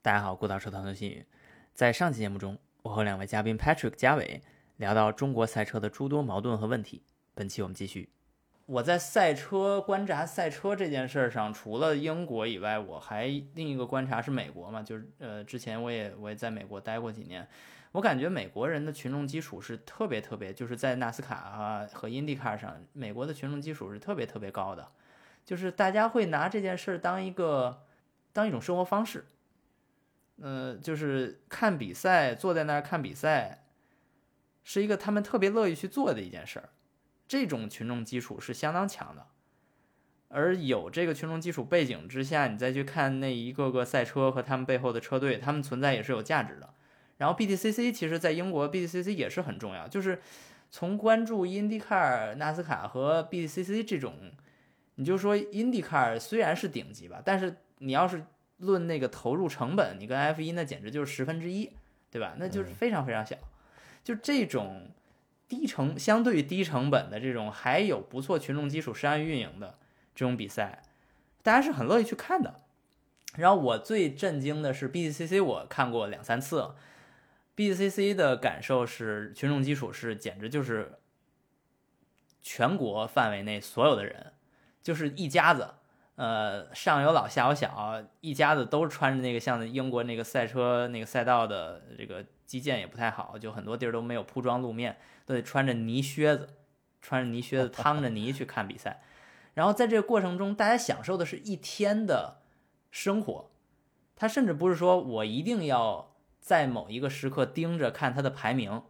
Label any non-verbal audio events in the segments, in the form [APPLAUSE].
大家好，孤岛车团的新宇。在上期节目中，我和两位嘉宾 Patrick、嘉伟聊到中国赛车的诸多矛盾和问题。本期我们继续。我在赛车观察赛车这件事儿上，除了英国以外，我还另一个观察是美国嘛，就是呃，之前我也我也在美国待过几年，我感觉美国人的群众基础是特别特别，就是在纳斯卡啊和 IndyCar 上，美国的群众基础是特别特别高的，就是大家会拿这件事儿当一个当一种生活方式。呃，就是看比赛，坐在那儿看比赛，是一个他们特别乐意去做的一件事儿。这种群众基础是相当强的，而有这个群众基础背景之下，你再去看那一个个赛车和他们背后的车队，他们存在也是有价值的。然后 BTCC 其实在英国，BTCC 也是很重要。就是从关注 IndyCar、纳斯卡和 BTCC 这种，你就说 IndyCar 虽然是顶级吧，但是你要是论那个投入成本，你跟 F 一那简直就是十分之一，对吧？那就是非常非常小。就这种低成相对于低成本的这种还有不错群众基础、商业运营的这种比赛，大家是很乐意去看的。然后我最震惊的是 BCC，我看过两三次，BCC 的感受是群众基础是简直就是全国范围内所有的人，就是一家子。呃，上有老下有小，一家子都穿着那个像英国那个赛车那个赛道的这个基建也不太好，就很多地儿都没有铺装路面，都得穿着泥靴子，穿着泥靴子 [LAUGHS] 趟着泥去看比赛。然后在这个过程中，大家享受的是一天的生活。他甚至不是说我一定要在某一个时刻盯着看他的排名，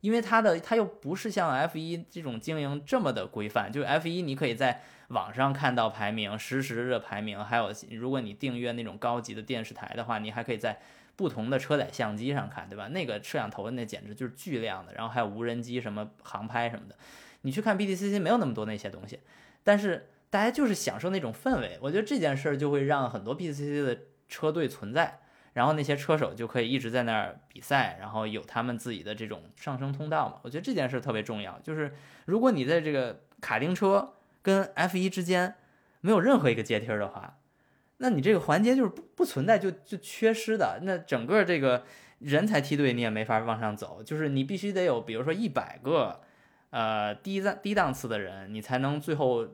因为它的它又不是像 F 一这种经营这么的规范，就是 F 一你可以在。网上看到排名，实时的排名，还有如果你订阅那种高级的电视台的话，你还可以在不同的车载相机上看，对吧？那个摄像头那简直就是巨亮的，然后还有无人机什么航拍什么的。你去看 BTCC 没有那么多那些东西，但是大家就是享受那种氛围。我觉得这件事儿就会让很多 BTCC 的车队存在，然后那些车手就可以一直在那儿比赛，然后有他们自己的这种上升通道嘛。我觉得这件事特别重要，就是如果你在这个卡丁车。跟 F 一之间没有任何一个阶梯的话，那你这个环节就是不不存在就就缺失的。那整个这个人才梯队你也没法往上走，就是你必须得有，比如说一百个呃低档低档次的人，你才能最后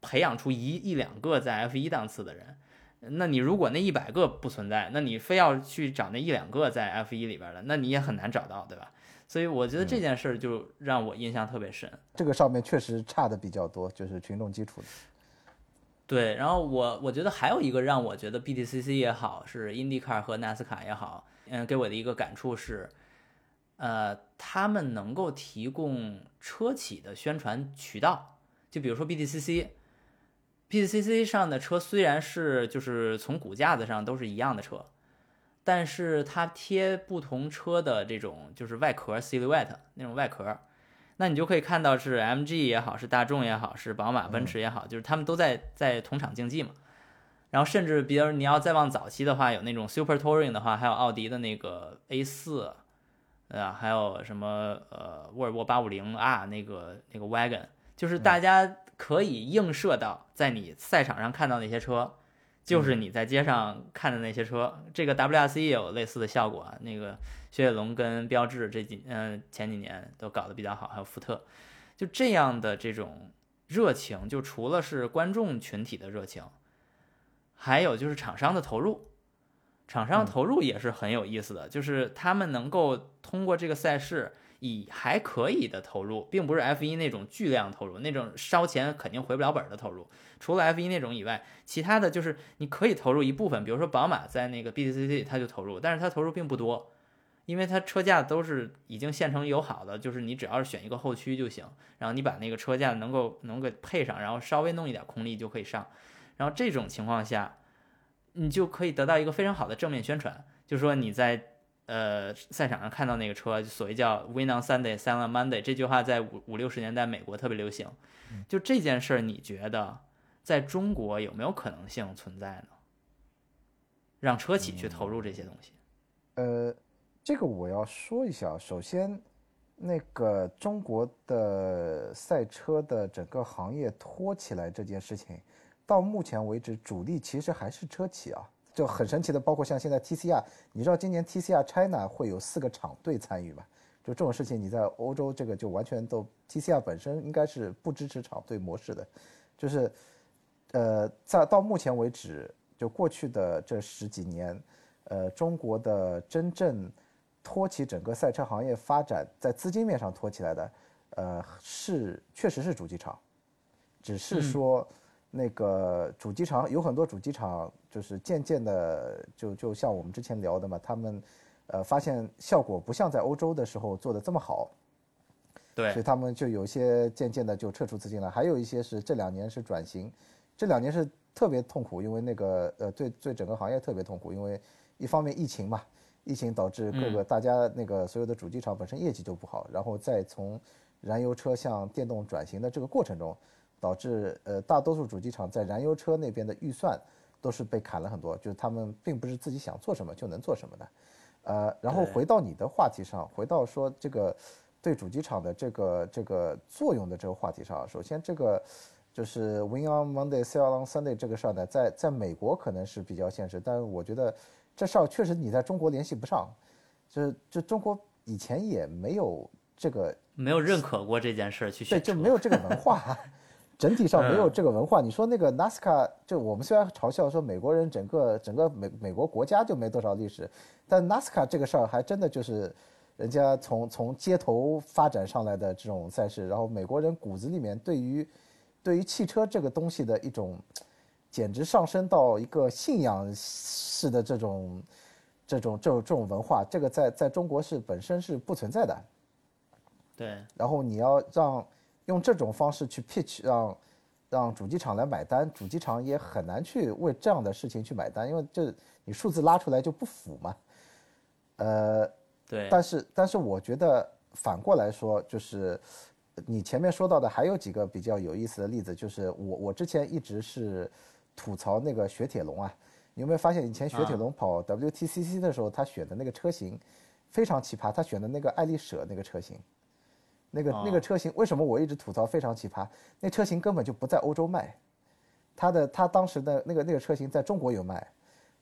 培养出一一两个在 F 一档次的人。那你如果那一百个不存在，那你非要去找那一两个在 F 一里边的，那你也很难找到，对吧？所以我觉得这件事儿就让我印象特别深。这个上面确实差的比较多，就是群众基础的。对，然后我我觉得还有一个让我觉得 BTCC 也好，是 IndyCar 和纳斯卡也好，嗯，给我的一个感触是，呃，他们能够提供车企的宣传渠道。就比如说 BTCC，BTCC 上的车虽然是就是从骨架子上都是一样的车。但是它贴不同车的这种就是外壳 silhouette 那种外壳，那你就可以看到是 MG 也好，是大众也好，是宝马、奔驰也好，就是他们都在在同场竞技嘛。然后甚至比如你要再往早期的话，有那种 Super Touring 的话，还有奥迪的那个 A 四啊，还有什么呃沃尔沃八五零 R 那个那个 wagon，就是大家可以映射到在你赛场上看到那些车。就是你在街上看的那些车，这个 WRC 也有类似的效果啊。那个雪铁龙跟标致这几嗯前几年都搞得比较好，还有福特，就这样的这种热情，就除了是观众群体的热情，还有就是厂商的投入，厂商投入也是很有意思的，就是他们能够通过这个赛事。以还可以的投入，并不是 F 一那种巨量投入，那种烧钱肯定回不了本的投入。除了 F 一那种以外，其他的就是你可以投入一部分，比如说宝马在那个 BTCC 它就投入，但是它投入并不多，因为它车架都是已经现成友好的，就是你只要是选一个后驱就行，然后你把那个车架能够能够配上，然后稍微弄一点空力就可以上。然后这种情况下，你就可以得到一个非常好的正面宣传，就是说你在。呃，赛场上看到那个车，所谓叫 “Win on Sunday, Sell on Monday” 这句话，在五五六十年代美国特别流行。就这件事儿，你觉得在中国有没有可能性存在呢？让车企去投入这些东西？呃，这个我要说一下。首先，那个中国的赛车的整个行业拖起来这件事情，到目前为止，主力其实还是车企啊。就很神奇的，包括像现在 TCR，你知道今年 TCR China 会有四个厂队参与吗？就这种事情，你在欧洲这个就完全都 TCR 本身应该是不支持厂队模式的，就是呃，在到目前为止，就过去的这十几年，呃，中国的真正托起整个赛车行业发展，在资金面上托起来的，呃，是确实是主机厂，只是说那个主机厂有很多主机厂，就是渐渐的就就像我们之前聊的嘛，他们。呃，发现效果不像在欧洲的时候做的这么好，对，所以他们就有些渐渐的就撤出资金了。还有一些是这两年是转型，这两年是特别痛苦，因为那个呃，对对整个行业特别痛苦，因为一方面疫情嘛，疫情导致各个大家那个所有的主机厂本身业绩就不好，然后再从燃油车向电动转型的这个过程中，导致呃大多数主机厂在燃油车那边的预算都是被砍了很多，就是他们并不是自己想做什么就能做什么的。呃，然后回到你的话题上，回到说这个对主机厂的这个这个作用的这个话题上，首先这个就是 Win on Monday, Sell on Sunday 这个事儿呢，在在美国可能是比较现实，但是我觉得这事儿确实你在中国联系不上，就是就中国以前也没有这个没有认可过这件事儿去对，就没有这个文化。整体上没有这个文化。你说那个 NASCAR，就我们虽然嘲笑说美国人整个整个美美国国家就没多少历史，但 NASCAR 这个事儿还真的就是人家从从街头发展上来的这种赛事，然后美国人骨子里面对于对于汽车这个东西的一种，简直上升到一个信仰式的这种这种这种这种文化，这个在在中国是本身是不存在的。对。然后你要让。用这种方式去 pitch 让让主机厂来买单，主机厂也很难去为这样的事情去买单，因为这你数字拉出来就不符嘛。呃，对。但是但是我觉得反过来说，就是你前面说到的还有几个比较有意思的例子，就是我我之前一直是吐槽那个雪铁龙啊，你有没有发现以前雪铁龙跑 WTCC 的时候，他选的那个车型非常奇葩，他选的那个爱丽舍那个车型。那个那个车型为什么我一直吐槽非常奇葩？那车型根本就不在欧洲卖，它的它当时的那个那个车型在中国有卖，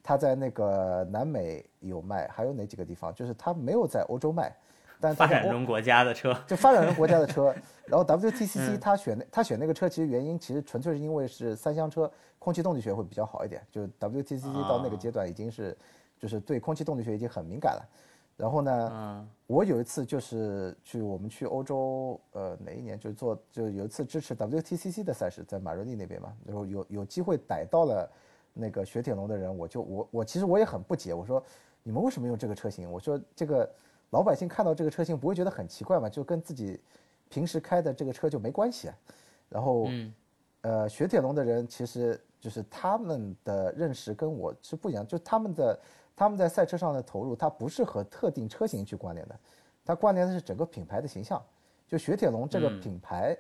它在那个南美有卖，还有哪几个地方？就是它没有在欧洲卖，但发展中国家的车就发展中国家的车。[LAUGHS] 然后 WTCC 他选那他选那个车，其实原因其实纯粹是因为是三厢车，空气动力学会比较好一点。就 WTCC 到那个阶段已经是就是对空气动力学已经很敏感了。然后呢，我有一次就是去我们去欧洲，呃，哪一年就做就有一次支持 WTCC 的赛事，在马瑞利那边嘛，然后有有机会逮到了那个雪铁龙的人，我就我我其实我也很不解，我说你们为什么用这个车型？我说这个老百姓看到这个车型不会觉得很奇怪吗？就跟自己平时开的这个车就没关系啊。然后，呃，雪铁龙的人其实就是他们的认识跟我是不一样，就他们的。他们在赛车上的投入，它不是和特定车型去关联的，它关联的是整个品牌的形象。就雪铁龙这个品牌，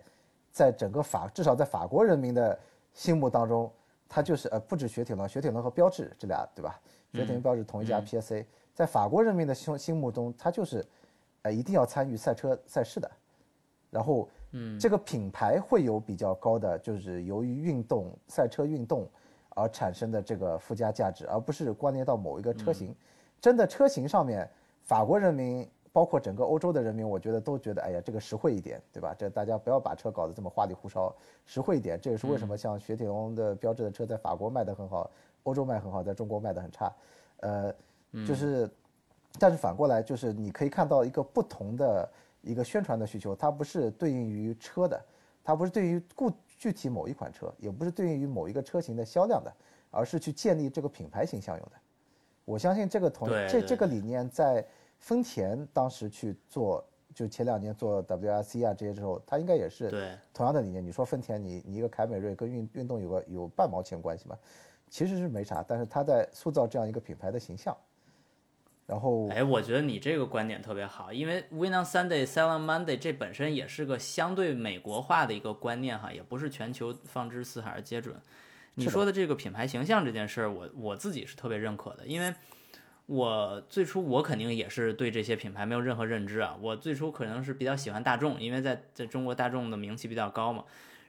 在整个法至少在法国人民的心目当中，它就是呃不止雪铁龙，雪铁龙和标致这俩对吧？雪铁龙标致同一家 PSA，在法国人民的心心目中，它就是，呃一定要参与赛车赛事的。然后，嗯，这个品牌会有比较高的，就是由于运动赛车运动。而产生的这个附加价值，而不是关联到某一个车型。真的车型上面，法国人民包括整个欧洲的人民，我觉得都觉得，哎呀，这个实惠一点，对吧？这大家不要把车搞得这么花里胡哨，实惠一点。这也是为什么像雪铁龙的标志的车在法国卖得很好，欧洲卖很好，在中国卖得很差。呃，就是，但是反过来就是你可以看到一个不同的一个宣传的需求，它不是对应于车的，它不是对于固。具体某一款车，也不是对应于某一个车型的销量的，而是去建立这个品牌形象用的。我相信这个同这这个理念在丰田当时去做，就前两年做 WRC 啊这些之后，它应该也是同样的理念。你说丰田，你你一个凯美瑞跟运运动有个有半毛钱关系吗？其实是没啥，但是它在塑造这样一个品牌的形象。然后，哎，我觉得你这个观点特别好，因为 Win on Sunday, Sell on Monday 这本身也是个相对美国化的一个观念哈，也不是全球放之四海而皆准。你说的这个品牌形象这件事儿，我我自己是特别认可的，因为我最初我肯定也是对这些品牌没有任何认知啊，我最初可能是比较喜欢大众，因为在在中国大众的名气比较高嘛。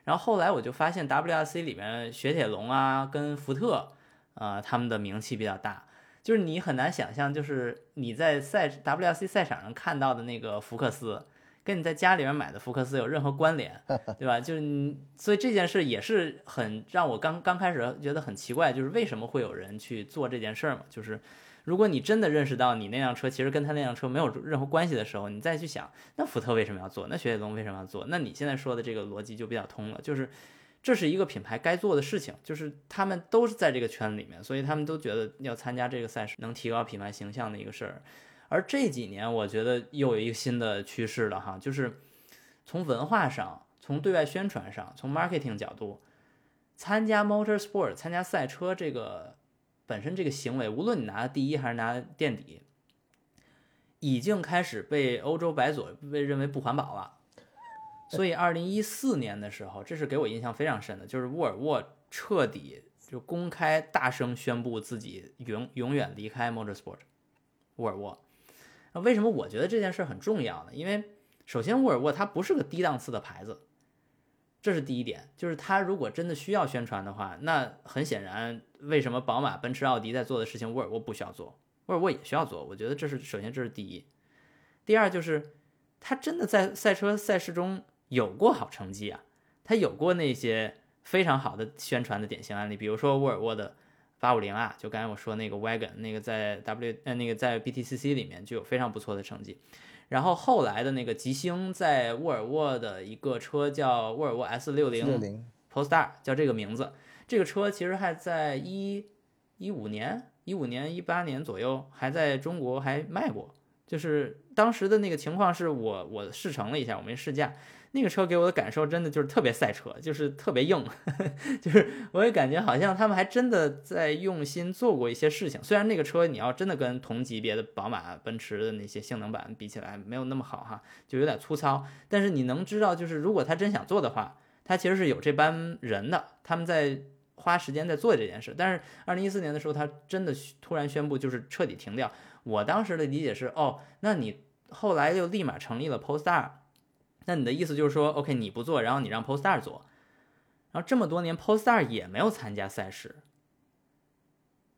然后后来我就发现 WRC 里面雪铁龙啊跟福特。呃，他们的名气比较大。就是你很难想象，就是你在赛 WRC 赛场上看到的那个福克斯，跟你在家里面买的福克斯有任何关联，[LAUGHS] 对吧？就是你，所以这件事也是很让我刚刚开始觉得很奇怪，就是为什么会有人去做这件事儿嘛？就是如果你真的认识到你那辆车其实跟他那辆车没有任何关系的时候，你再去想，那福特为什么要做？那雪铁龙为什么要做？那你现在说的这个逻辑就比较通了，就是。这是一个品牌该做的事情，就是他们都是在这个圈里面，所以他们都觉得要参加这个赛事能提高品牌形象的一个事儿。而这几年，我觉得又有一个新的趋势了哈，就是从文化上、从对外宣传上、从 marketing 角度，参加 motorsport、参加赛车这个本身这个行为，无论你拿第一还是拿垫底，已经开始被欧洲白左被认为不环保了。所以，二零一四年的时候，这是给我印象非常深的，就是沃尔沃彻底就公开大声宣布自己永永远离开 Motorsport。沃尔沃，那为什么我觉得这件事很重要呢？因为首先，沃尔沃它不是个低档次的牌子，这是第一点。就是它如果真的需要宣传的话，那很显然，为什么宝马、奔驰、奥迪在做的事情，沃尔沃不需要做？沃尔沃也需要做。我觉得这是首先，这是第一。第二就是，它真的在赛车赛事中。有过好成绩啊，他有过那些非常好的宣传的典型案例，比如说沃尔沃的八五零啊，就刚才我说那个 wagon，那个在 W 呃那个在 BTCC 里面就有非常不错的成绩。然后后来的那个吉星在沃尔沃的一个车叫沃尔沃 S 六零 Polestar，叫这个名字。这个车其实还在一一五年、一五年、一八年左右还在中国还卖过，就是当时的那个情况是我我试乘了一下，我没试驾。那个车给我的感受真的就是特别赛车，就是特别硬，[LAUGHS] 就是我也感觉好像他们还真的在用心做过一些事情。虽然那个车你要真的跟同级别的宝马、奔驰的那些性能版比起来没有那么好哈，就有点粗糙。但是你能知道，就是如果他真想做的话，他其实是有这班人的，他们在花时间在做这件事。但是二零一四年的时候，他真的突然宣布就是彻底停掉。我当时的理解是，哦，那你后来就立马成立了 Polestar。那你的意思就是说，OK，你不做，然后你让 Polestar 做，然后这么多年 Polestar 也没有参加赛事，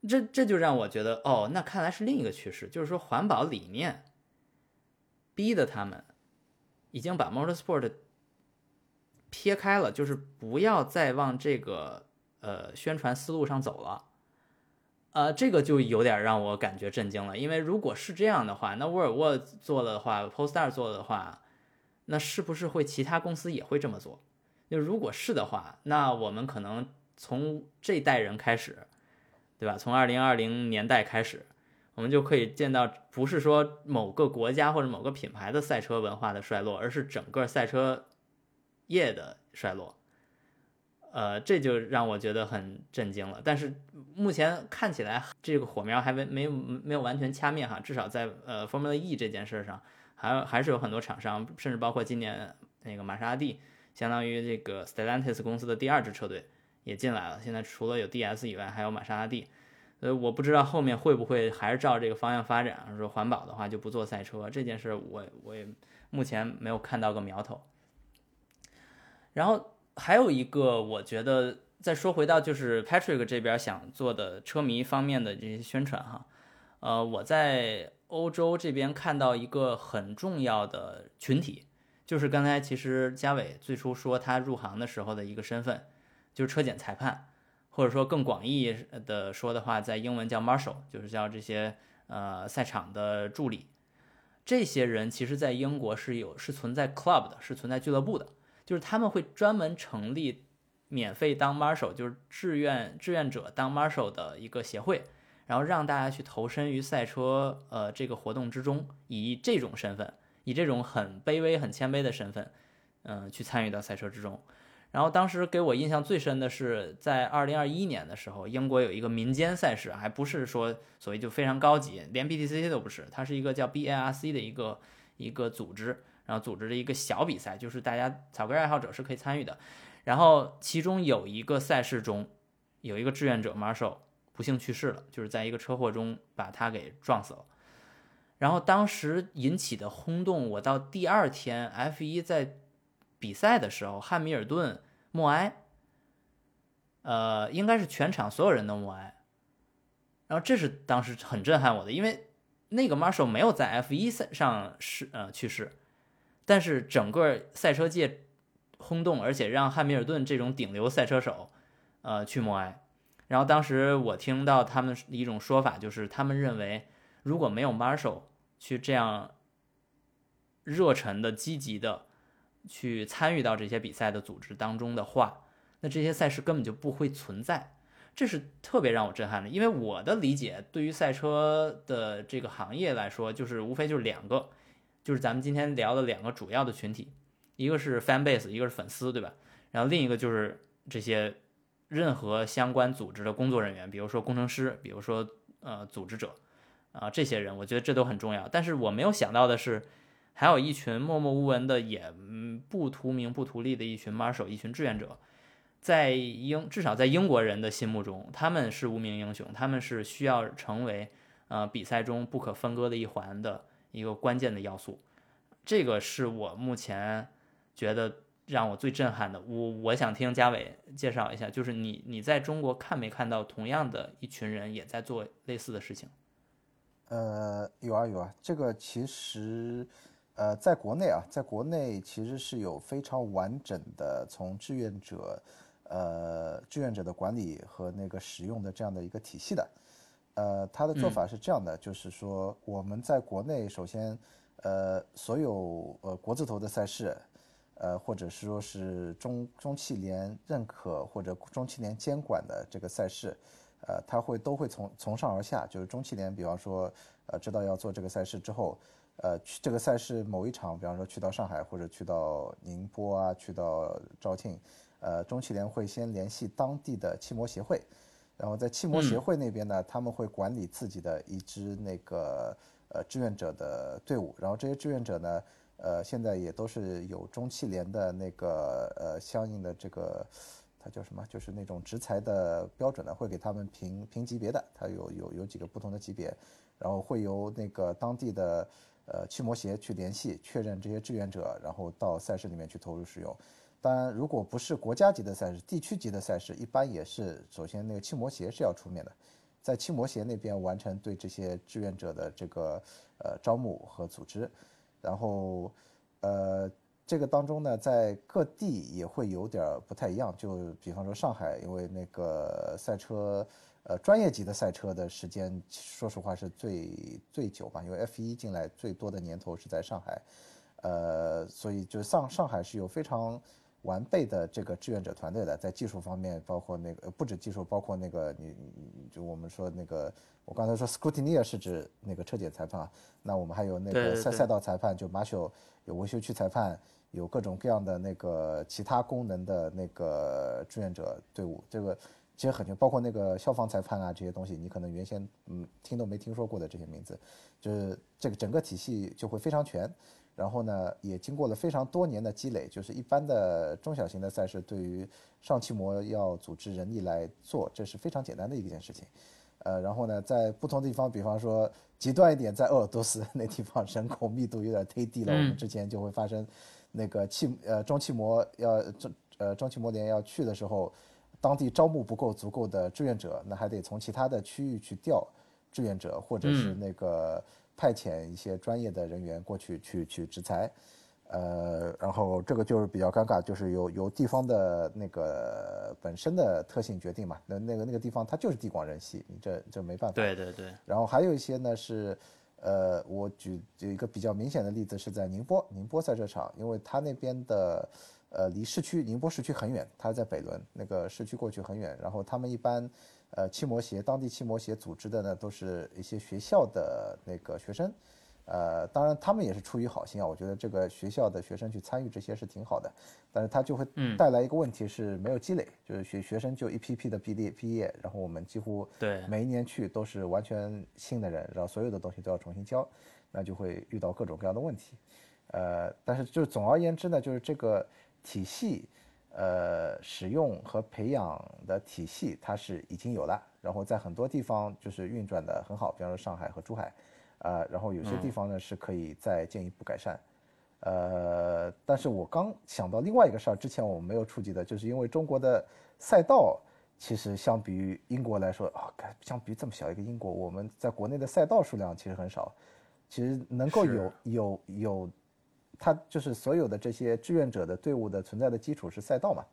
这这就让我觉得，哦，那看来是另一个趋势，就是说环保理念逼的他们已经把 Motorsport 撇开了，就是不要再往这个呃宣传思路上走了，呃，这个就有点让我感觉震惊了，因为如果是这样的话，那沃尔沃做了的话，Polestar 做的话。那是不是会其他公司也会这么做？就如果是的话，那我们可能从这代人开始，对吧？从二零二零年代开始，我们就可以见到，不是说某个国家或者某个品牌的赛车文化的衰落，而是整个赛车业的衰落。呃，这就让我觉得很震惊了。但是目前看起来，这个火苗还没没没有完全掐灭哈，至少在呃 Formula E 这件事上。还还是有很多厂商，甚至包括今年那个玛莎拉蒂，相当于这个 Stellantis 公司的第二支车队也进来了。现在除了有 DS 以外，还有玛莎拉蒂。呃，我不知道后面会不会还是照这个方向发展，说环保的话就不做赛车这件事，我我也目前没有看到个苗头。然后还有一个，我觉得再说回到就是 Patrick 这边想做的车迷方面的这些宣传哈，呃，我在。欧洲这边看到一个很重要的群体，就是刚才其实嘉伟最初说他入行的时候的一个身份，就是车检裁判，或者说更广义的说的话，在英文叫 marshal，就是叫这些呃赛场的助理。这些人其实，在英国是有是存在 club 的，是存在俱乐部的，就是他们会专门成立免费当 marshal，就是志愿志愿者当 marshal 的一个协会。然后让大家去投身于赛车，呃，这个活动之中，以这种身份，以这种很卑微、很谦卑的身份，嗯，去参与到赛车之中。然后当时给我印象最深的是，在二零二一年的时候，英国有一个民间赛事，还不是说所谓就非常高级，连 BTCC 都不是，它是一个叫 BARC 的一个一个组织，然后组织的一个小比赛，就是大家草根爱好者是可以参与的。然后其中有一个赛事中，有一个志愿者 Marshall。不幸去世了，就是在一个车祸中把他给撞死了。然后当时引起的轰动，我到第二天 F 一在比赛的时候，汉密尔顿默哀，呃，应该是全场所有人都默哀。然后这是当时很震撼我的，因为那个 Marshall 没有在 F1 赛上是呃去世，但是整个赛车界轰动，而且让汉密尔顿这种顶流赛车手呃去默哀。然后当时我听到他们一种说法，就是他们认为如果没有 Marshall 去这样热忱的、积极的去参与到这些比赛的组织当中的话，那这些赛事根本就不会存在。这是特别让我震撼的，因为我的理解对于赛车的这个行业来说，就是无非就是两个，就是咱们今天聊的两个主要的群体，一个是 fan base，一个是粉丝，对吧？然后另一个就是这些任何相关组织的工作人员，比如说工程师，比如说呃组织者啊这些人，我觉得这都很重要。但是我没有想到的是，还有一群默默无闻的，也不图名不图利的一群 marshal，一群志愿者。在英至少在英国人的心目中，他们是无名英雄，他们是需要成为呃比赛中不可分割的一环的一个关键的要素。这个是我目前觉得让我最震撼的。我我想听嘉伟介绍一下，就是你你在中国看没看到同样的一群人也在做类似的事情？呃，有啊有啊，这个其实呃在国内啊，在国内其实是有非常完整的从志愿者。呃，志愿者的管理和那个使用的这样的一个体系的，呃，他的做法是这样的，就是说我们在国内首先，呃，所有呃国字头的赛事，呃，或者是说是中中汽联认可或者中汽联监管的这个赛事，呃，他会都会从从上而下，就是中汽联，比方说，呃，知道要做这个赛事之后，呃，去这个赛事某一场，比方说去到上海或者去到宁波啊，去到肇庆。呃，中汽联会先联系当地的汽摩协会，然后在汽摩协会那边呢，他们会管理自己的一支那个呃志愿者的队伍，然后这些志愿者呢，呃，现在也都是有中汽联的那个呃相应的这个，它叫什么？就是那种执裁的标准呢，会给他们评评级别的，它有有有几个不同的级别，然后会由那个当地的呃汽摩协去联系确认这些志愿者，然后到赛事里面去投入使用。当然，如果不是国家级的赛事，地区级的赛事，一般也是首先那个汽摩协是要出面的，在汽摩协那边完成对这些志愿者的这个呃招募和组织，然后呃这个当中呢，在各地也会有点不太一样，就比方说上海，因为那个赛车呃专业级的赛车的时间，说实话是最最久吧，因为 F 一进来最多的年头是在上海，呃，所以就上上海是有非常。完备的这个志愿者团队的，在技术方面，包括那个不止技术，包括那个你，就我们说那个，我刚才说 scrutineer 是指那个车检裁判，那我们还有那个赛赛道裁判，就马修有维修区裁判，有各种各样的那个其他功能的那个志愿者队伍，这个其实很全，包括那个消防裁判啊这些东西，你可能原先嗯听都没听说过的这些名字，就是这个整个体系就会非常全。然后呢，也经过了非常多年的积累，就是一般的中小型的赛事，对于上汽摩要组织人力来做，这是非常简单的一件事情。呃，然后呢，在不同地方，比方说极端一点，在鄂尔多斯 [LAUGHS] 那地方人口密度有点忒低了，我们之前就会发生那个汽呃中汽摩要中呃中汽摩联要去的时候，当地招募不够足够的志愿者，那还得从其他的区域去调志愿者，或者是那个。派遣一些专业的人员过去去去执裁，呃，然后这个就是比较尴尬，就是由由地方的那个本身的特性决定嘛。那那个那个地方它就是地广人稀，你这这没办法。对对对。然后还有一些呢是，呃，我举有一个比较明显的例子是在宁波宁波赛车场，因为它那边的呃离市区宁波市区很远，它在北仑，那个市区过去很远，然后他们一般。呃，汽摩协当地汽摩协组织的呢，都是一些学校的那个学生，呃，当然他们也是出于好心啊，我觉得这个学校的学生去参与这些是挺好的，但是他就会带来一个问题是没有积累，就是学学生就一批批的毕业毕业，然后我们几乎对每一年去都是完全新的人，然后所有的东西都要重新教，那就会遇到各种各样的问题，呃，但是就是总而言之呢，就是这个体系。呃，使用和培养的体系它是已经有了，然后在很多地方就是运转的很好，比方说上海和珠海，呃，然后有些地方呢是可以再进一步改善，呃，但是我刚想到另外一个事儿，之前我们没有触及的，就是因为中国的赛道其实相比于英国来说啊，相比于这么小一个英国，我们在国内的赛道数量其实很少。其实能够有有有，它就是所有的这些志愿者的队伍的存在的基础是赛道嘛。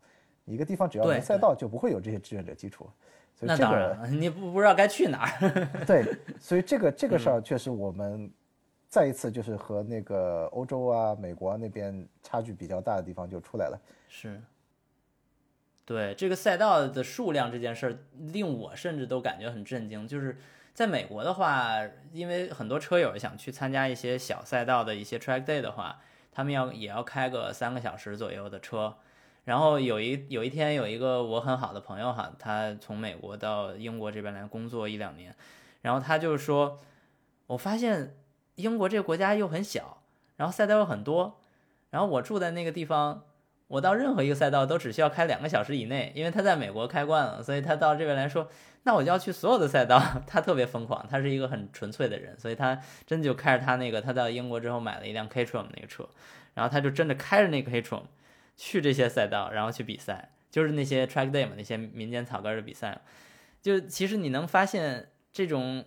一个地方只要没赛道，就不会有这些志愿者基础。所以这个你不不知道该去哪儿。[LAUGHS] 对，所以这个这个事儿确实我们再一次就是和那个欧洲啊、美国那边差距比较大的地方就出来了。是。对这个赛道的数量这件事儿，令我甚至都感觉很震惊。就是在美国的话，因为很多车友想去参加一些小赛道的一些 track day 的话，他们要也要开个三个小时左右的车。然后有一有一天，有一个我很好的朋友哈，他从美国到英国这边来工作一两年，然后他就说，我发现英国这个国家又很小，然后赛道又很多，然后我住在那个地方。我到任何一个赛道都只需要开两个小时以内，因为他在美国开惯了，所以他到这边来说，那我就要去所有的赛道。[LAUGHS] 他特别疯狂，他是一个很纯粹的人，所以他真就开着他那个，他到英国之后买了一辆 K-tron 那个车，然后他就真的开着那个 K-tron 去这些赛道，然后去比赛，就是那些 track day 嘛，那些民间草根的比赛。就其实你能发现这种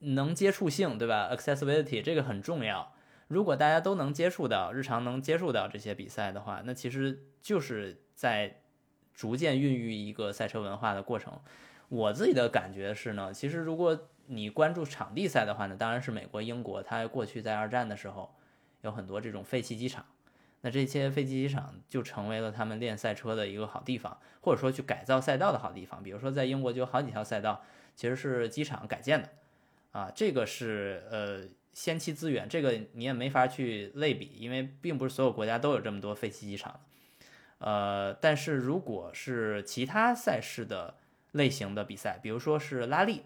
能接触性，对吧？accessibility 这个很重要。如果大家都能接触到日常能接触到这些比赛的话，那其实就是在逐渐孕育一个赛车文化的过程。我自己的感觉是呢，其实如果你关注场地赛的话呢，当然是美国、英国，它过去在二战的时候有很多这种废弃机场，那这些废弃机场就成为了他们练赛车的一个好地方，或者说去改造赛道的好地方。比如说在英国就有好几条赛道其实是机场改建的，啊，这个是呃。先期资源，这个你也没法去类比，因为并不是所有国家都有这么多废弃机场。呃，但是如果是其他赛事的类型的比赛，比如说是拉力，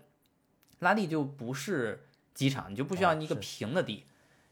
拉力就不是机场，你就不需要一个平的地，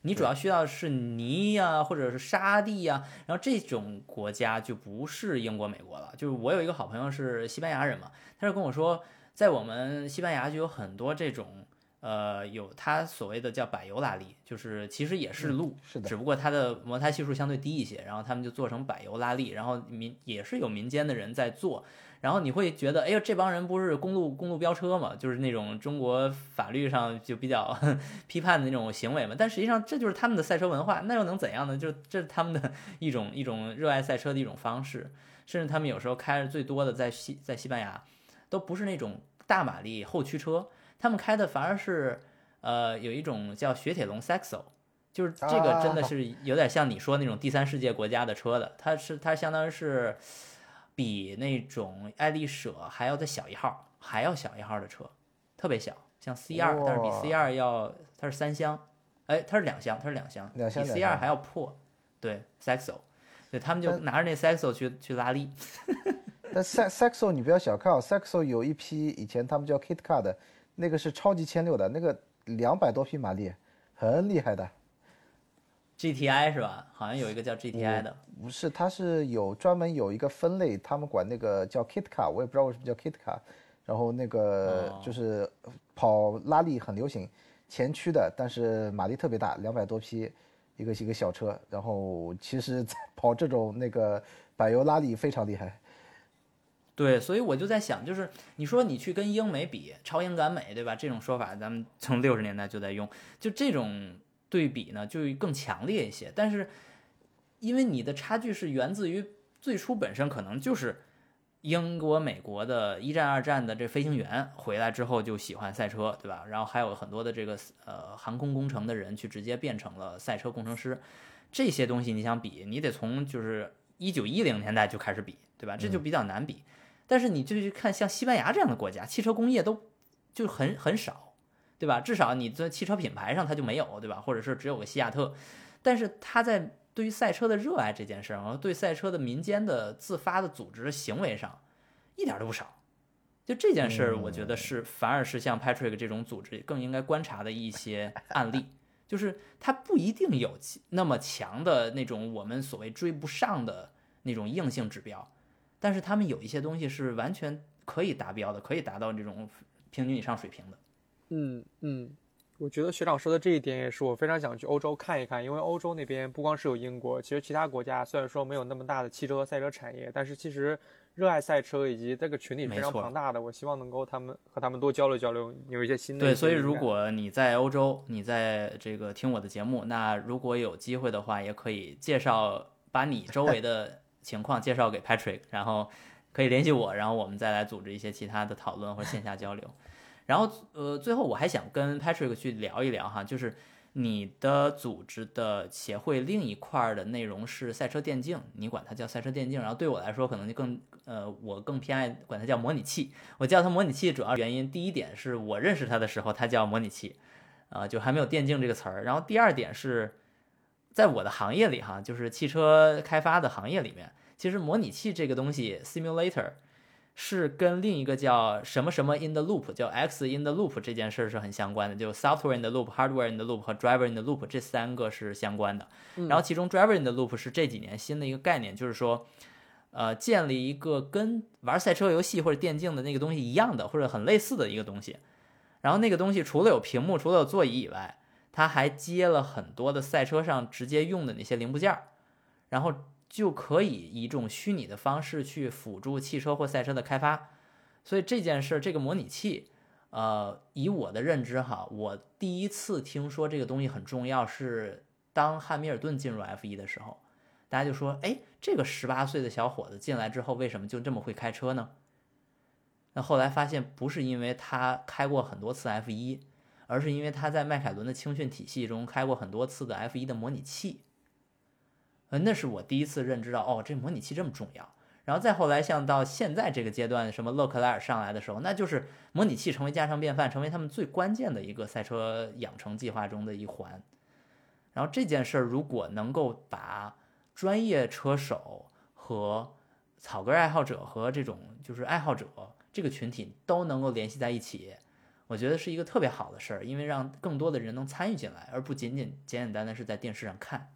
你主要需要是泥呀，或者是沙地呀。然后这种国家就不是英国、美国了。就是我有一个好朋友是西班牙人嘛，他就跟我说，在我们西班牙就有很多这种。呃，有它所谓的叫柏油拉力，就是其实也是路，是的，只不过它的摩擦系数相对低一些，然后他们就做成柏油拉力，然后民也是有民间的人在做，然后你会觉得，哎呦，这帮人不是公路公路飙车嘛，就是那种中国法律上就比较 [LAUGHS] 批判的那种行为嘛，但实际上这就是他们的赛车文化，那又能怎样呢？就这是他们的一种一种热爱赛车的一种方式，甚至他们有时候开的最多的在西在西班牙，都不是那种大马力后驱车。他们开的反而是，呃，有一种叫雪铁龙 Saxo，就是这个真的是有点像你说那种第三世界国家的车的，它是它相当于是比那种爱丽舍还要再小一号，还要小一号的车，特别小，像 C 二，但是比 C 二要它是三厢，哎，它是两厢，它是两厢，比 C 二还要破，对 Saxo，对他们就拿着那 Saxo 去去拉力。[LAUGHS] 但 Saxo 你不要小看哦，Saxo 有一批以前他们叫 Kit Car 的。那个是超级千六的，那个两百多匹马力，很厉害的。GTI 是吧？好像有一个叫 GTI 的。不是，它是有专门有一个分类，他们管那个叫 Kit Car，我也不知道为什么叫 Kit Car。然后那个就是跑拉力很流行，前驱的，但是马力特别大，两百多匹，一个一个小车。然后其实跑这种那个 [LAUGHS] 柏油拉力非常厉害。对，所以我就在想，就是你说你去跟英美比，超英赶美，对吧？这种说法咱们从六十年代就在用，就这种对比呢，就更强烈一些。但是，因为你的差距是源自于最初本身可能就是英国、美国的一战、二战的这飞行员回来之后就喜欢赛车，对吧？然后还有很多的这个呃航空工程的人去直接变成了赛车工程师，这些东西你想比，你得从就是一九一零年代就开始比，对吧？这就比较难比。但是你就去看像西班牙这样的国家，汽车工业都就很很少，对吧？至少你在汽车品牌上它就没有，对吧？或者是只有个西亚特，但是他在对于赛车的热爱这件事儿和对赛车的民间的自发的组织行为上，一点都不少。就这件事儿，我觉得是反而是像 Patrick 这种组织更应该观察的一些案例，就是它不一定有那么强的那种我们所谓追不上的那种硬性指标。但是他们有一些东西是完全可以达标的，可以达到这种平均以上水平的。嗯嗯，我觉得学长说的这一点也是我非常想去欧洲看一看，因为欧洲那边不光是有英国，其实其他国家虽然说没有那么大的汽车和赛车产业，但是其实热爱赛车以及这个群体非常庞大的。我希望能够他们和他们多交流交流，有一些新的。对，所以如果你在欧洲，你在这个听我的节目，那如果有机会的话，也可以介绍把你周围的 [LAUGHS] 情况介绍给 Patrick，然后可以联系我，然后我们再来组织一些其他的讨论或者线下交流。然后，呃，最后我还想跟 Patrick 去聊一聊哈，就是你的组织的协会另一块的内容是赛车电竞，你管它叫赛车电竞。然后对我来说，可能就更，呃，我更偏爱管它叫模拟器。我叫它模拟器主要原因，第一点是我认识它的时候，它叫模拟器，啊，就还没有电竞这个词儿。然后第二点是在我的行业里哈，就是汽车开发的行业里面，其实模拟器这个东西，simulator。是跟另一个叫什么什么 in the loop，叫 X in the loop 这件事是很相关的，就 software in the loop、hardware in the loop 和 driver in the loop 这三个是相关的。然后其中 driver in the loop 是这几年新的一个概念，就是说，呃，建立一个跟玩赛车游戏或者电竞的那个东西一样的或者很类似的一个东西。然后那个东西除了有屏幕、除了有座椅以外，它还接了很多的赛车上直接用的那些零部件儿，然后。就可以以一种虚拟的方式去辅助汽车或赛车的开发，所以这件事，这个模拟器，呃，以我的认知哈，我第一次听说这个东西很重要，是当汉密尔顿进入 F1 的时候，大家就说，哎，这个十八岁的小伙子进来之后，为什么就这么会开车呢？那后来发现，不是因为他开过很多次 F1，而是因为他在迈凯伦的青训体系中开过很多次的 F1 的模拟器。呃，那是我第一次认知到，哦，这模拟器这么重要。然后再后来，像到现在这个阶段，什么勒克莱尔上来的时候，那就是模拟器成为家常便饭，成为他们最关键的一个赛车养成计划中的一环。然后这件事儿如果能够把专业车手和草根爱好者和这种就是爱好者这个群体都能够联系在一起，我觉得是一个特别好的事儿，因为让更多的人能参与进来，而不仅仅简简单单是在电视上看。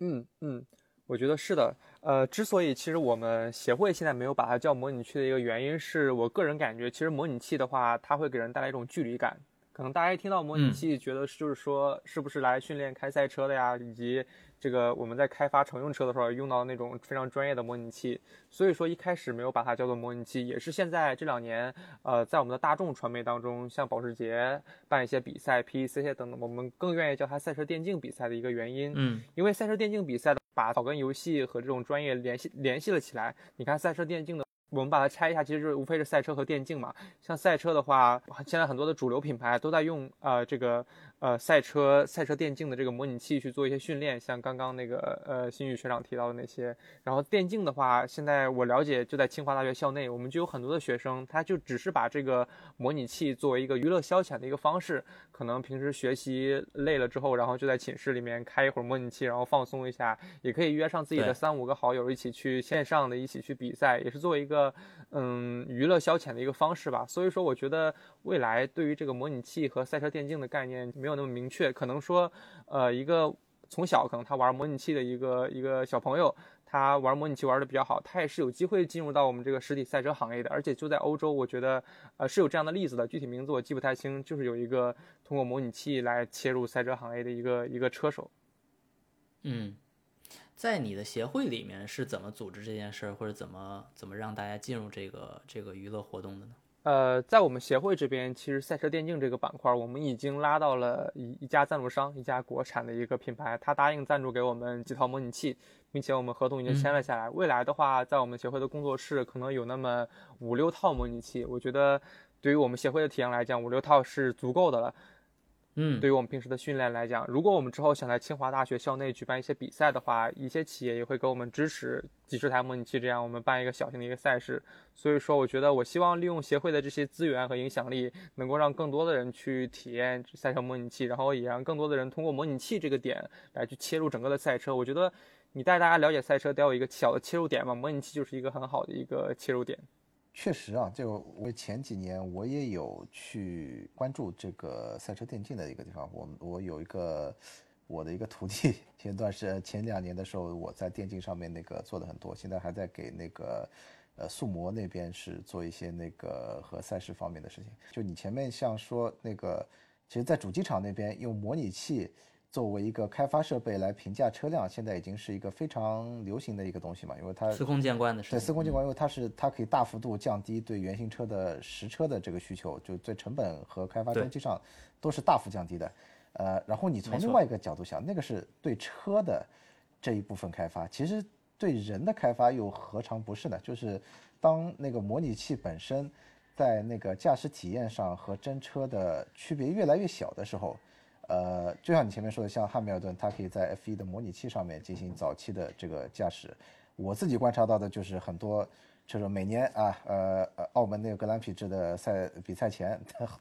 嗯嗯，我觉得是的。呃，之所以其实我们协会现在没有把它叫模拟器的一个原因，是我个人感觉，其实模拟器的话，它会给人带来一种距离感。可能大家一听到模拟器，觉得就是说，是不是来训练开赛车的呀？以及这个我们在开发乘用车的时候用到那种非常专业的模拟器。所以说一开始没有把它叫做模拟器，也是现在这两年，呃，在我们的大众传媒当中，像保时捷办一些比赛，PEC 等等，我们更愿意叫它赛车电竞比赛的一个原因。嗯，因为赛车电竞比赛把草根游戏和这种专业联系联系了起来。你看赛车电竞的。我们把它拆一下，其实就是无非是赛车和电竞嘛。像赛车的话，现在很多的主流品牌都在用呃这个。呃，赛车、赛车电竞的这个模拟器去做一些训练，像刚刚那个呃，新宇学长提到的那些。然后电竞的话，现在我了解就在清华大学校内，我们就有很多的学生，他就只是把这个模拟器作为一个娱乐消遣的一个方式，可能平时学习累了之后，然后就在寝室里面开一会儿模拟器，然后放松一下，也可以约上自己的三五个好友一起去线上的一起去比赛，也是作为一个嗯娱乐消遣的一个方式吧。所以说，我觉得未来对于这个模拟器和赛车电竞的概念没有。那么明确，可能说，呃，一个从小可能他玩模拟器的一个一个小朋友，他玩模拟器玩的比较好，他也是有机会进入到我们这个实体赛车行业的。而且就在欧洲，我觉得，呃，是有这样的例子的，具体名字我记不太清，就是有一个通过模拟器来切入赛车行业的一个一个车手。嗯，在你的协会里面是怎么组织这件事儿，或者怎么怎么让大家进入这个这个娱乐活动的呢？呃，在我们协会这边，其实赛车电竞这个板块，我们已经拉到了一一家赞助商，一家国产的一个品牌，他答应赞助给我们几套模拟器，并且我们合同已经签了下来。未来的话，在我们协会的工作室，可能有那么五六套模拟器，我觉得对于我们协会的体验来讲，五六套是足够的了。嗯，对于我们平时的训练来讲，如果我们之后想在清华大学校内举办一些比赛的话，一些企业也会给我们支持几十台模拟器，这样我们办一个小型的一个赛事。所以说，我觉得我希望利用协会的这些资源和影响力，能够让更多的人去体验赛车模拟器，然后也让更多的人通过模拟器这个点来去切入整个的赛车。我觉得你带大家了解赛车，得有一个小的切入点嘛，模拟器就是一个很好的一个切入点。确实啊，就我前几年我也有去关注这个赛车电竞的一个地方。我我有一个我的一个徒弟，前段时前两年的时候，我在电竞上面那个做的很多，现在还在给那个呃速模那边是做一些那个和赛事方面的事情。就你前面像说那个，其实在主机厂那边用模拟器作为一个开发设备来评价车辆，现在已经是一个非常流行的一个东西嘛，因为它司空见惯的事。对，司空见惯，因为它是它可以大幅度降低对原型车的实车的这个需求，就对成本和开发周期上都是大幅降低的。呃，然后你从另外一个角度想，那个是对车的这一部分开发，其实对人的开发又何尝不是呢？就是当那个模拟器本身在那个驾驶体验上和真车的区别越来越小的时候。呃，就像你前面说的，像汉密尔顿，它可以在 F1 的模拟器上面进行早期的这个驾驶。我自己观察到的就是很多车手每年啊，呃，澳门那个格兰匹治的赛比赛前，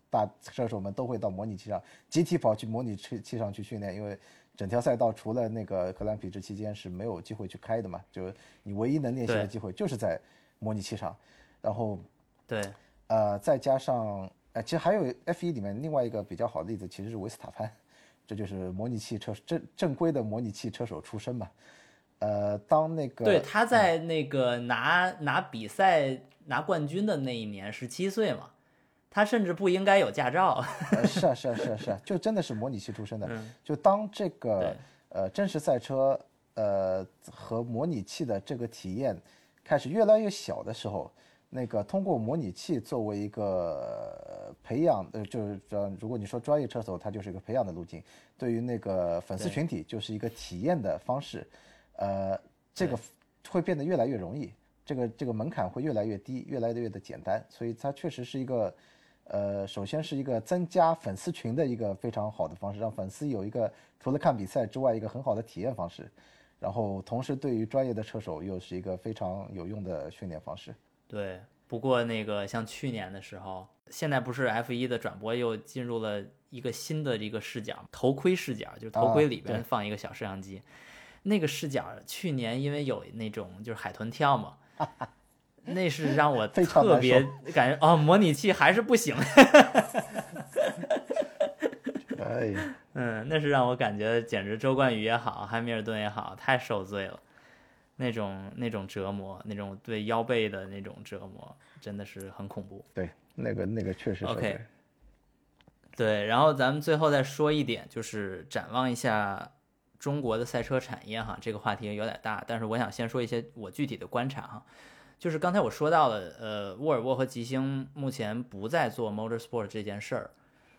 大车手们都会到模拟器上集体跑去模拟器上去训练，因为整条赛道除了那个格兰匹治期间是没有机会去开的嘛，就你唯一能练习的机会就是在模拟器上。然后，对，呃，再加上。哎，其实还有 F1 里面另外一个比较好的例子，其实是维斯塔潘，这就是模拟器车正正规的模拟器车手出身嘛。呃，当那个对他在那个拿拿比赛拿冠军的那一年，十七岁嘛，他甚至不应该有驾照。[LAUGHS] 是啊，是啊，是啊，是啊，就真的是模拟器出身的。就当这个呃真实赛车呃和模拟器的这个体验开始越来越小的时候。那个通过模拟器作为一个培养，呃，就是说，如果你说专业车手，他就是一个培养的路径；对于那个粉丝群体，就是一个体验的方式。呃，这个会变得越来越容易，这个这个门槛会越来越低，越来越的简单。所以它确实是一个，呃，首先是一个增加粉丝群的一个非常好的方式，让粉丝有一个除了看比赛之外一个很好的体验方式。然后同时对于专业的车手又是一个非常有用的训练方式。对，不过那个像去年的时候，现在不是 F 一的转播又进入了一个新的一个视角，头盔视角，就是头盔里边放一个小摄像机，那个视角去年因为有那种就是海豚跳嘛，[LAUGHS] 那是让我特别感觉哦，模拟器还是不行。[LAUGHS] 哎呀，嗯，那是让我感觉简直周冠宇也好，汉密尔顿也好，太受罪了。那种那种折磨，那种对腰背的那种折磨，真的是很恐怖。对，那个那个确实。OK。对，然后咱们最后再说一点，就是展望一下中国的赛车产业哈。这个话题有点大，但是我想先说一些我具体的观察哈。就是刚才我说到了，呃，沃尔沃和吉星目前不再做 motorsport 这件事儿，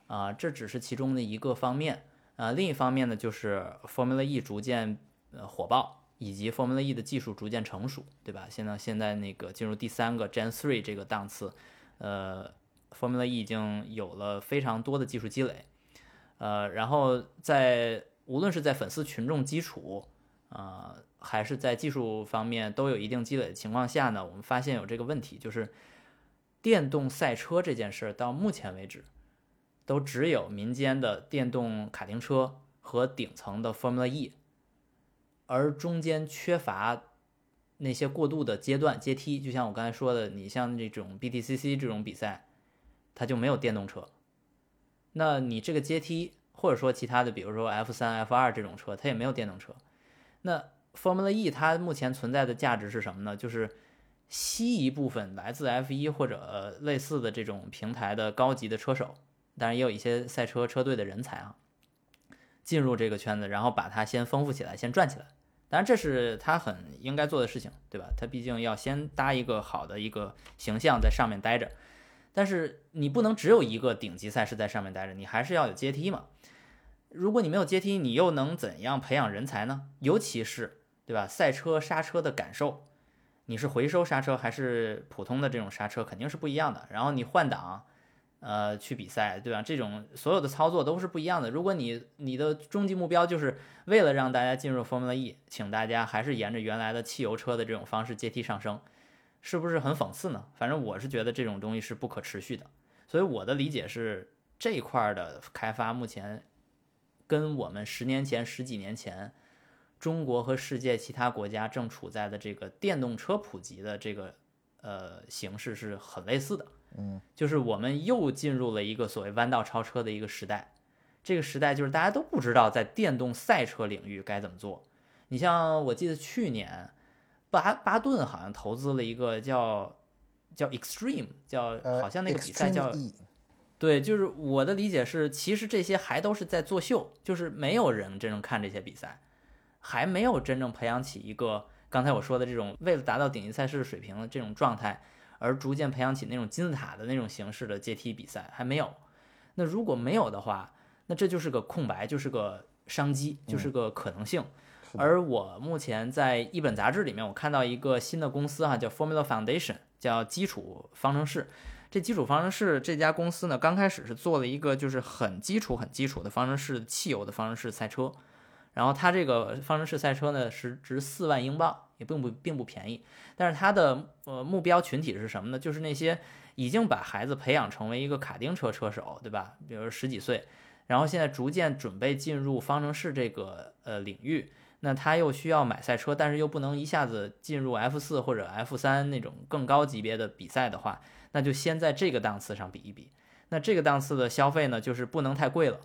啊，这只是其中的一个方面。啊，另一方面呢，就是 Formula E 逐渐呃火爆。以及 Formula E 的技术逐渐成熟，对吧？现在现在那个进入第三个 Gen Three 这个档次，呃，Formula E 已经有了非常多的技术积累，呃，然后在无论是在粉丝群众基础，啊，还是在技术方面都有一定积累的情况下呢，我们发现有这个问题，就是电动赛车这件事儿到目前为止，都只有民间的电动卡丁车和顶层的 Formula E。而中间缺乏那些过渡的阶段阶梯，就像我刚才说的，你像这种 BTCC 这种比赛，它就没有电动车。那你这个阶梯，或者说其他的，比如说 F 三、F 二这种车，它也没有电动车。那 Formula E 它目前存在的价值是什么呢？就是吸一部分来自 F 一或者类似的这种平台的高级的车手，当然也有一些赛车车队的人才啊。进入这个圈子，然后把它先丰富起来，先赚起来。当然，这是他很应该做的事情，对吧？他毕竟要先搭一个好的一个形象在上面待着。但是你不能只有一个顶级赛事在上面待着，你还是要有阶梯嘛。如果你没有阶梯，你又能怎样培养人才呢？尤其是对吧？赛车刹车的感受，你是回收刹车还是普通的这种刹车，肯定是不一样的。然后你换挡。呃，去比赛，对吧？这种所有的操作都是不一样的。如果你你的终极目标就是为了让大家进入 Formula E，请大家还是沿着原来的汽油车的这种方式阶梯上升，是不是很讽刺呢？反正我是觉得这种东西是不可持续的。所以我的理解是，这一块的开发目前跟我们十年前、十几年前中国和世界其他国家正处在的这个电动车普及的这个呃形式是很类似的。嗯，就是我们又进入了一个所谓弯道超车的一个时代，这个时代就是大家都不知道在电动赛车领域该怎么做。你像我记得去年，巴巴顿好像投资了一个叫叫 Extreme，叫好像那个比赛叫对，就是我的理解是，其实这些还都是在作秀，就是没有人真正看这些比赛，还没有真正培养起一个刚才我说的这种为了达到顶级赛事的水平的这种状态，而逐渐培养起那种金字塔的那种形式的阶梯比赛还没有。那如果没有的话，那这就是个空白，就是个商机，就是个可能性。而我目前在一本杂志里面，我看到一个新的公司哈，叫 Formula Foundation，叫基础方程式。这基础方程式这家公司呢，刚开始是做了一个就是很基础、很基础的方程式汽油的方程式赛车，然后它这个方程式赛车呢是值四万英镑，也并不并不便宜。但是它的呃目标群体是什么呢？就是那些已经把孩子培养成为一个卡丁车车手，对吧？比如十几岁，然后现在逐渐准备进入方程式这个呃领域，那他又需要买赛车，但是又不能一下子进入 F 四或者 F 三那种更高级别的比赛的话。那就先在这个档次上比一比，那这个档次的消费呢，就是不能太贵了。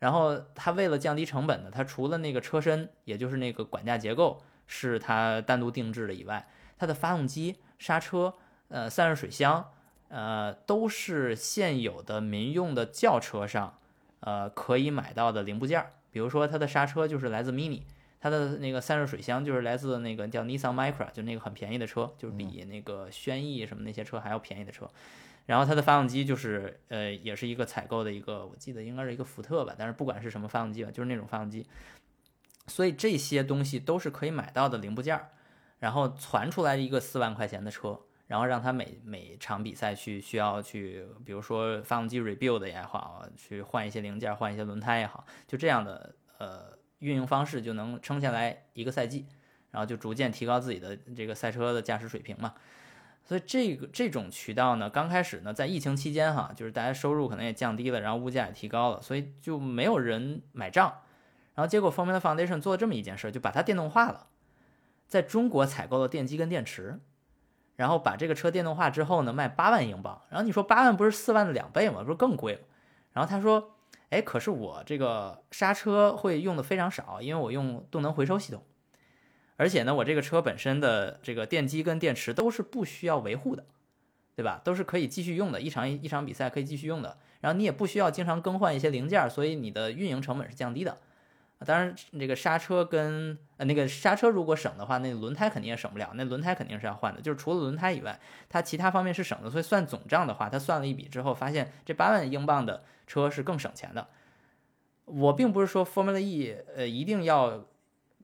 然后它为了降低成本呢，它除了那个车身，也就是那个管架结构是它单独定制的以外，它的发动机、刹车、呃散热水箱，呃都是现有的民用的轿车上，呃可以买到的零部件儿。比如说它的刹车就是来自 Mini。它的那个散热水箱就是来自那个叫 Nissan Micra，就那个很便宜的车，就是比那个轩逸什么那些车还要便宜的车。然后它的发动机就是呃，也是一个采购的一个，我记得应该是一个福特吧，但是不管是什么发动机吧，就是那种发动机。所以这些东西都是可以买到的零部件儿，然后传出来一个四万块钱的车，然后让它每每场比赛去需要去，比如说发动机 rebuild 也好，去换一些零件，换一些轮胎也好，就这样的呃。运营方式就能撑下来一个赛季，然后就逐渐提高自己的这个赛车的驾驶水平嘛。所以这个这种渠道呢，刚开始呢，在疫情期间哈，就是大家收入可能也降低了，然后物价也提高了，所以就没有人买账。然后结果 Formula Foundation 做了这么一件事，就把它电动化了，在中国采购了电机跟电池，然后把这个车电动化之后呢，卖八万英镑。然后你说八万不是四万的两倍吗？不是更贵了？然后他说。哎，可是我这个刹车会用的非常少，因为我用动能回收系统，而且呢，我这个车本身的这个电机跟电池都是不需要维护的，对吧？都是可以继续用的，一场一场比赛可以继续用的。然后你也不需要经常更换一些零件，所以你的运营成本是降低的。当然，这个刹车跟呃那个刹车如果省的话，那轮胎肯定也省不了，那轮胎肯定是要换的。就是除了轮胎以外，它其他方面是省的。所以算总账的话，他算了一笔之后，发现这八万英镑的。车是更省钱的。我并不是说 Formula E 呃一定要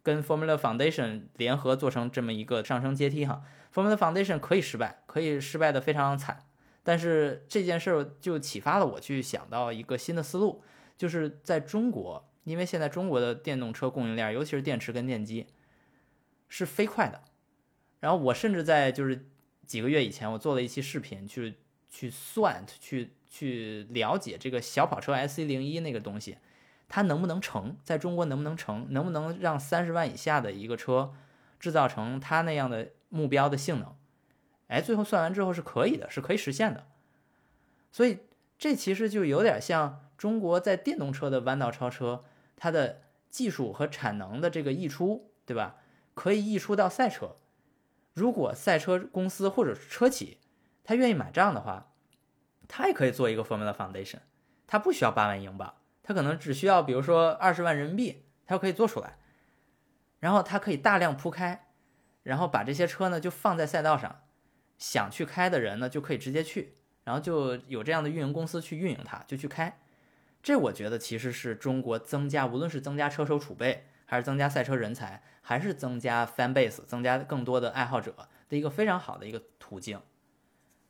跟 Formula Foundation 联合做成这么一个上升阶梯哈。Formula Foundation 可以失败，可以失败的非常惨。但是这件事儿就启发了我去想到一个新的思路，就是在中国，因为现在中国的电动车供应链，尤其是电池跟电机是飞快的。然后我甚至在就是几个月以前，我做了一期视频去去算去。去了解这个小跑车 S C 零一那个东西，它能不能成？在中国能不能成？能不能让三十万以下的一个车制造成它那样的目标的性能？哎，最后算完之后是可以的，是可以实现的。所以这其实就有点像中国在电动车的弯道超车，它的技术和产能的这个溢出，对吧？可以溢出到赛车。如果赛车公司或者是车企，他愿意买账的话。他也可以做一个 Formula Foundation，他不需要八万英镑，他可能只需要比如说二十万人民币，他就可以做出来。然后他可以大量铺开，然后把这些车呢就放在赛道上，想去开的人呢就可以直接去，然后就有这样的运营公司去运营它，就去开。这我觉得其实是中国增加，无论是增加车手储备，还是增加赛车人才，还是增加 fan base，增加更多的爱好者的一个非常好的一个途径。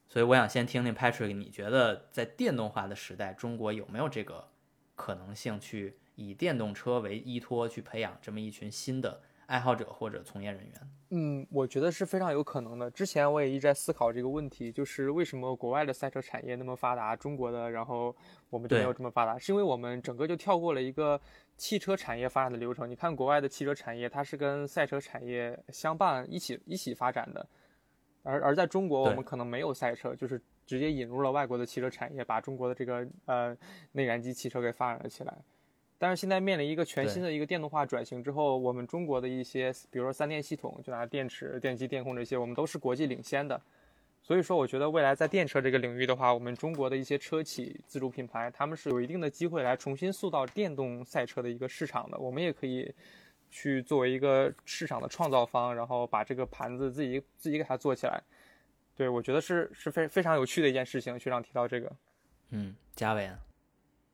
所以我想先听听 Patrick，你觉得在电动化的时代，中国有没有这个可能性去以电动车为依托，去培养这么一群新的爱好者或者从业人员？嗯，我觉得是非常有可能的。之前我也一直在思考这个问题，就是为什么国外的赛车产业那么发达，中国的然后我们就没有这么发达？是因为我们整个就跳过了一个汽车产业发展的流程。你看国外的汽车产业，它是跟赛车产业相伴一起一起发展的。而而在中国，我们可能没有赛车，就是直接引入了外国的汽车产业，把中国的这个呃内燃机汽车给发展了起来。但是现在面临一个全新的一个电动化转型之后，我们中国的一些，比如说三电系统，就拿电池、电机、电控这些，我们都是国际领先的。所以说，我觉得未来在电车这个领域的话，我们中国的一些车企自主品牌，他们是有一定的机会来重新塑造电动赛车的一个市场的。我们也可以去作为一个市场的创造方，然后把这个盘子自己自己给它做起来。对我觉得是是非非常有趣的一件事情。学长提到这个，嗯，嘉伟，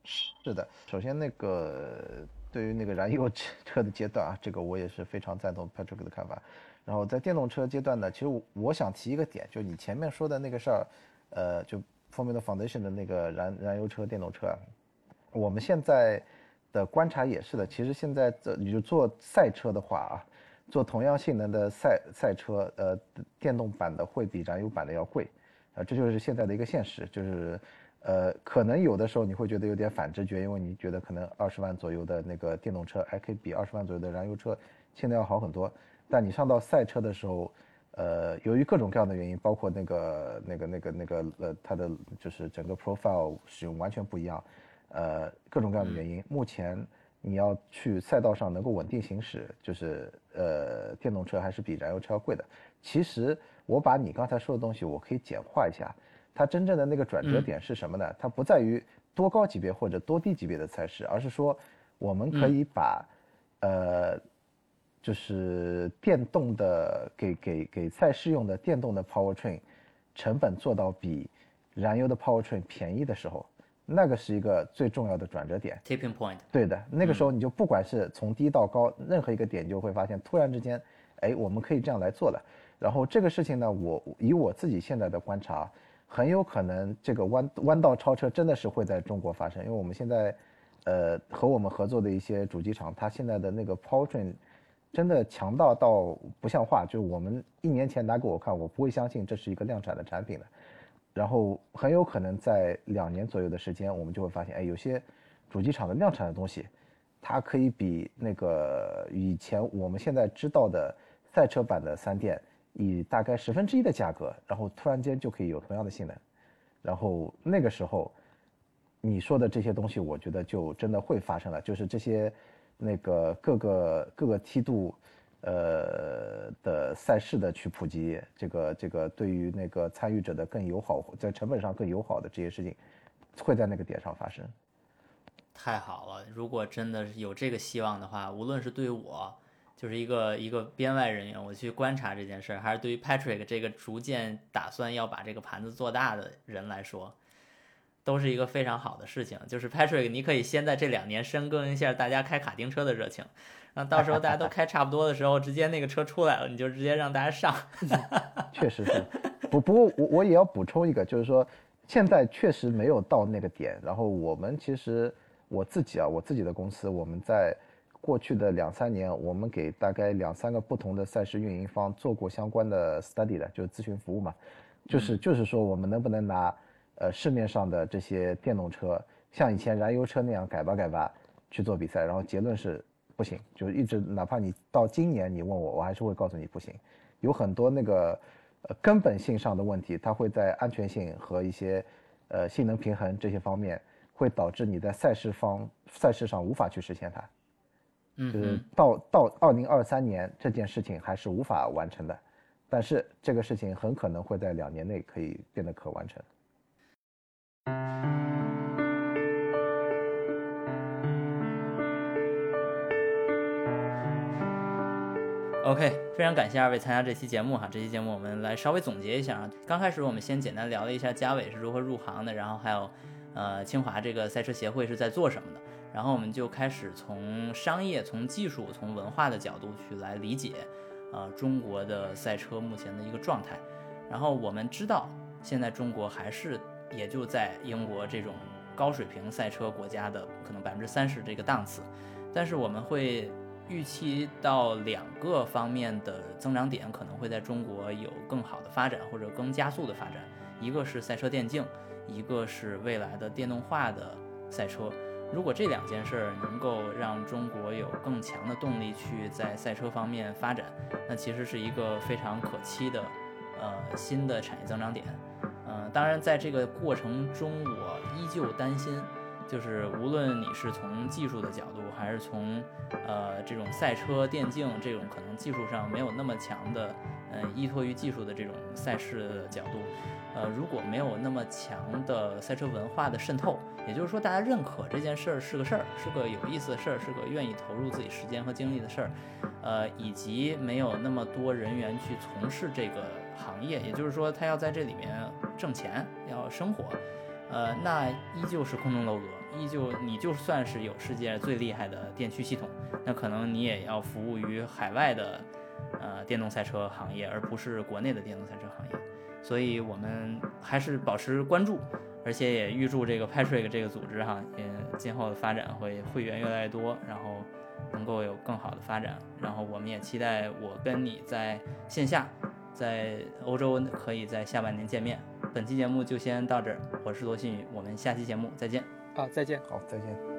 是的，首先那个对于那个燃油 [LAUGHS] 车的阶段啊，这个我也是非常赞同 Patrick 的看法。然后在电动车阶段呢，其实我想提一个点，就你前面说的那个事儿，呃，就 Formula Foundation 的那个燃燃油车、电动车，我们现在的观察也是的。其实现在你就做赛车的话啊，做同样性能的赛赛车，呃，电动版的会比燃油版的要贵，啊，这就是现在的一个现实。就是，呃，可能有的时候你会觉得有点反直觉，因为你觉得可能二十万左右的那个电动车还可以比二十万左右的燃油车性能要好很多。但你上到赛车的时候，呃，由于各种各样的原因，包括那个、那个、那个、那个，呃，它的就是整个 profile 使用完全不一样，呃，各种各样的原因，目前你要去赛道上能够稳定行驶，就是呃，电动车还是比燃油车要贵的。其实我把你刚才说的东西，我可以简化一下，它真正的那个转折点是什么呢？它不在于多高级别或者多低级别的赛事，而是说我们可以把，呃。就是电动的给给给赛事用的电动的 powertrain，成本做到比燃油的 powertrain 便宜的时候，那个是一个最重要的转折点。Tipping point。对的，那个时候你就不管是从低到高，任何一个点就会发现，突然之间，哎，我们可以这样来做了。然后这个事情呢，我以我自己现在的观察，很有可能这个弯弯道超车真的是会在中国发生，因为我们现在，呃，和我们合作的一些主机厂，它现在的那个 powertrain。真的强大到不像话，就是我们一年前拿给我看，我不会相信这是一个量产的产品的。然后很有可能在两年左右的时间，我们就会发现，哎，有些主机厂的量产的东西，它可以比那个以前我们现在知道的赛车版的三电，以大概十分之一的价格，然后突然间就可以有同样的性能。然后那个时候，你说的这些东西，我觉得就真的会发生了，就是这些。那个各个各个梯度，呃的赛事的去普及，这个这个对于那个参与者的更友好，在成本上更友好的这些事情，会在那个点上发生。太好了，如果真的是有这个希望的话，无论是对我，就是一个一个编外人员，我去观察这件事儿，还是对于 Patrick 这个逐渐打算要把这个盘子做大的人来说。都是一个非常好的事情，就是 Patrick，你可以先在这两年深耕一下大家开卡丁车的热情，然后到时候大家都开差不多的时候，直接那个车出来了，你就直接让大家上。[LAUGHS] 确实是，不不过我我也要补充一个，就是说现在确实没有到那个点。然后我们其实我自己啊，我自己的公司，我们在过去的两三年，我们给大概两三个不同的赛事运营方做过相关的 study 的，就是咨询服务嘛，就是就是说我们能不能拿。呃，市面上的这些电动车，像以前燃油车那样改吧改吧去做比赛，然后结论是不行，就是一直哪怕你到今年你问我，我还是会告诉你不行，有很多那个呃根本性上的问题，它会在安全性和一些呃性能平衡这些方面，会导致你在赛事方赛事上无法去实现它，嗯，就是到到二零二三年这件事情还是无法完成的，但是这个事情很可能会在两年内可以变得可完成。OK，非常感谢二位参加这期节目哈。这期节目我们来稍微总结一下啊。刚开始我们先简单聊了一下嘉伟是如何入行的，然后还有，呃，清华这个赛车协会是在做什么的。然后我们就开始从商业、从技术、从文化的角度去来理解，呃，中国的赛车目前的一个状态。然后我们知道，现在中国还是也就在英国这种高水平赛车国家的可能百分之三十这个档次，但是我们会。预期到两个方面的增长点可能会在中国有更好的发展或者更加速的发展，一个是赛车电竞，一个是未来的电动化的赛车。如果这两件事儿能够让中国有更强的动力去在赛车方面发展，那其实是一个非常可期的呃新的产业增长点。嗯，当然在这个过程中，我依旧担心。就是无论你是从技术的角度，还是从呃这种赛车电竞这种可能技术上没有那么强的，呃依托于技术的这种赛事的角度，呃如果没有那么强的赛车文化的渗透，也就是说大家认可这件事儿是个事儿，是个有意思的事儿，是个愿意投入自己时间和精力的事儿，呃以及没有那么多人员去从事这个行业，也就是说他要在这里面挣钱，要生活。呃，那依旧是空中楼阁，依旧你就算是有世界最厉害的电驱系统，那可能你也要服务于海外的呃电动赛车行业，而不是国内的电动赛车行业。所以我们还是保持关注，而且也预祝这个 Patrick 这个组织哈，也今后的发展会会员越来越多，然后能够有更好的发展。然后我们也期待我跟你在线下，在欧洲可以在下半年见面。本期节目就先到这儿，我是罗新宇，我们下期节目再见。啊，再见。好，再见。